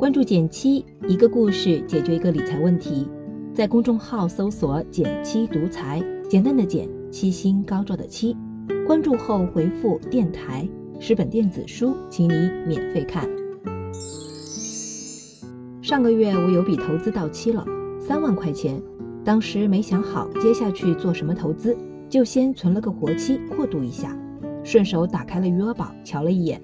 关注减七，一个故事解决一个理财问题。在公众号搜索“减七独裁，简单的减，七星高照的七。关注后回复“电台”，十本电子书，请你免费看。上个月我有笔投资到期了，三万块钱。当时没想好接下去做什么投资，就先存了个活期过渡一下。顺手打开了余额宝，瞧了一眼，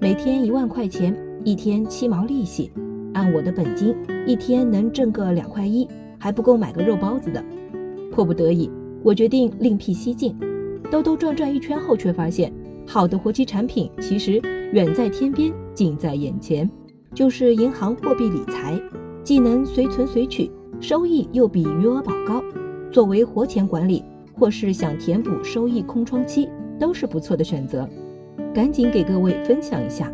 每天一万块钱，一天七毛利息，按我的本金，一天能挣个两块一，还不够买个肉包子的。迫不得已，我决定另辟蹊径。兜兜转转一圈后，却发现好的活期产品其实远在天边，近在眼前，就是银行货币理财，既能随存随取，收益又比余额宝高。作为活钱管理，或是想填补收益空窗期。都是不错的选择，赶紧给各位分享一下。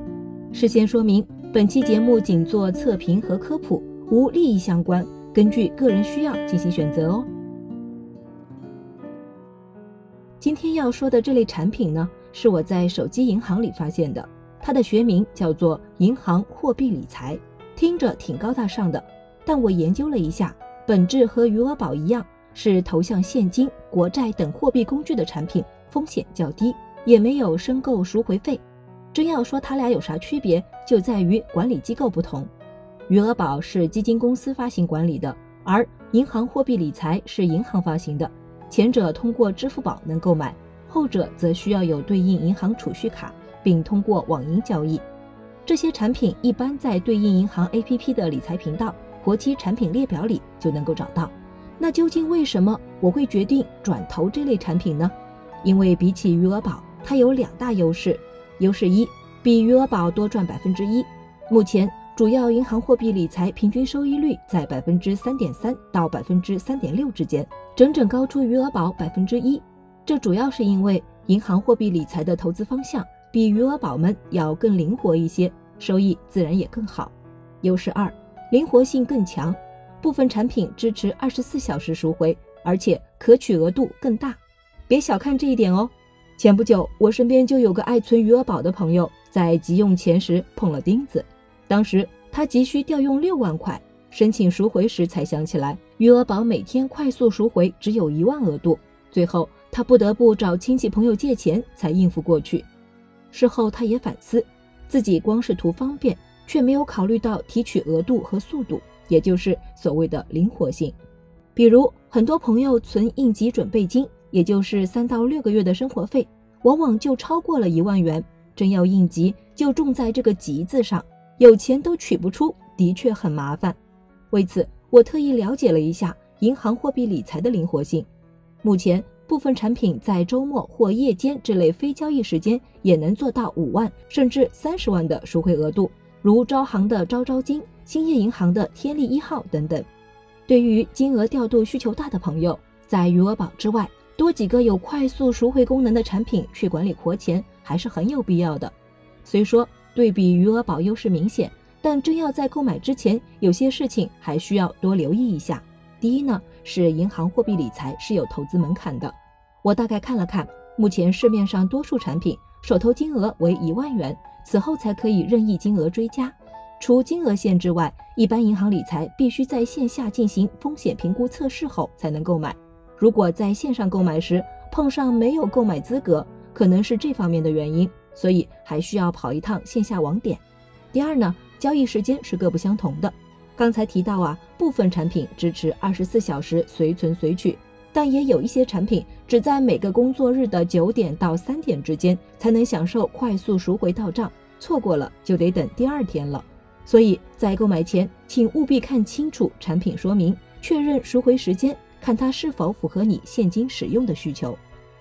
事先说明，本期节目仅做测评和科普，无利益相关，根据个人需要进行选择哦。今天要说的这类产品呢，是我在手机银行里发现的，它的学名叫做银行货币理财，听着挺高大上的，但我研究了一下，本质和余额宝一样，是投向现金、国债等货币工具的产品。风险较低，也没有申购赎回费。真要说它俩有啥区别，就在于管理机构不同。余额宝是基金公司发行管理的，而银行货币理财是银行发行的。前者通过支付宝能购买，后者则需要有对应银行储蓄卡，并通过网银交易。这些产品一般在对应银行 APP 的理财频道活期产品列表里就能够找到。那究竟为什么我会决定转投这类产品呢？因为比起余额宝，它有两大优势。优势一，比余额宝多赚百分之一。目前主要银行货币理财平均收益率在百分之三点三到百分之三点六之间，整整高出余额宝百分之一。这主要是因为银行货币理财的投资方向比余额宝们要更灵活一些，收益自然也更好。优势二，灵活性更强，部分产品支持二十四小时赎回，而且可取额度更大。别小看这一点哦。前不久，我身边就有个爱存余额宝的朋友，在急用钱时碰了钉子。当时他急需调用六万块，申请赎回时才想起来，余额宝每天快速赎回只有一万额度，最后他不得不找亲戚朋友借钱才应付过去。事后他也反思，自己光是图方便，却没有考虑到提取额度和速度，也就是所谓的灵活性。比如，很多朋友存应急准备金。也就是三到六个月的生活费，往往就超过了一万元。真要应急，就重在这个“急”字上，有钱都取不出，的确很麻烦。为此，我特意了解了一下银行货币理财的灵活性。目前，部分产品在周末或夜间这类非交易时间，也能做到五万甚至三十万的赎回额度，如招行的招招金、兴业银行的天利一号等等。对于金额调度需求大的朋友，在余额宝之外，多几个有快速赎回功能的产品去管理活钱还是很有必要的。虽说对比余额宝优势明显，但真要在购买之前，有些事情还需要多留意一下。第一呢，是银行货币理财是有投资门槛的。我大概看了看，目前市面上多数产品手头金额为一万元，此后才可以任意金额追加。除金额限制外，一般银行理财必须在线下进行风险评估测试后才能购买。如果在线上购买时碰上没有购买资格，可能是这方面的原因，所以还需要跑一趟线下网点。第二呢，交易时间是各不相同的。刚才提到啊，部分产品支持二十四小时随存随取，但也有一些产品只在每个工作日的九点到三点之间才能享受快速赎回到账，错过了就得等第二天了。所以在购买前，请务必看清楚产品说明，确认赎回时间。看它是否符合你现金使用的需求。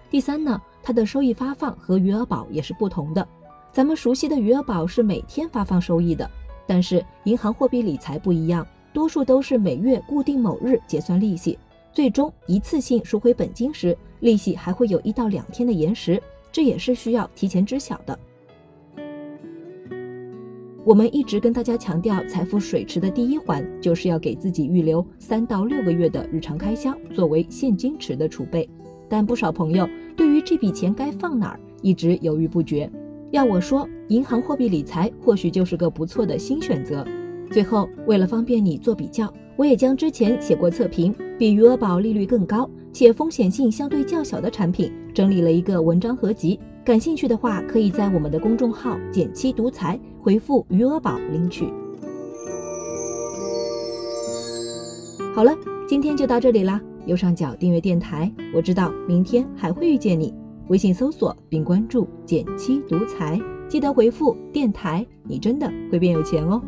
第三呢，它的收益发放和余额宝也是不同的。咱们熟悉的余额宝是每天发放收益的，但是银行货币理财不一样，多数都是每月固定某日结算利息，最终一次性赎回本金时，利息还会有一到两天的延时，这也是需要提前知晓的。我们一直跟大家强调，财富水池的第一环就是要给自己预留三到六个月的日常开销作为现金池的储备。但不少朋友对于这笔钱该放哪儿一直犹豫不决。要我说，银行货币理财或许就是个不错的新选择。最后，为了方便你做比较，我也将之前写过测评比余额宝利率更高且风险性相对较小的产品整理了一个文章合集。感兴趣的话，可以在我们的公众号“减七独裁”回复“余额宝”领取。好了，今天就到这里啦。右上角订阅电台，我知道明天还会遇见你。微信搜索并关注“减七独裁”，记得回复“电台”，你真的会变有钱哦。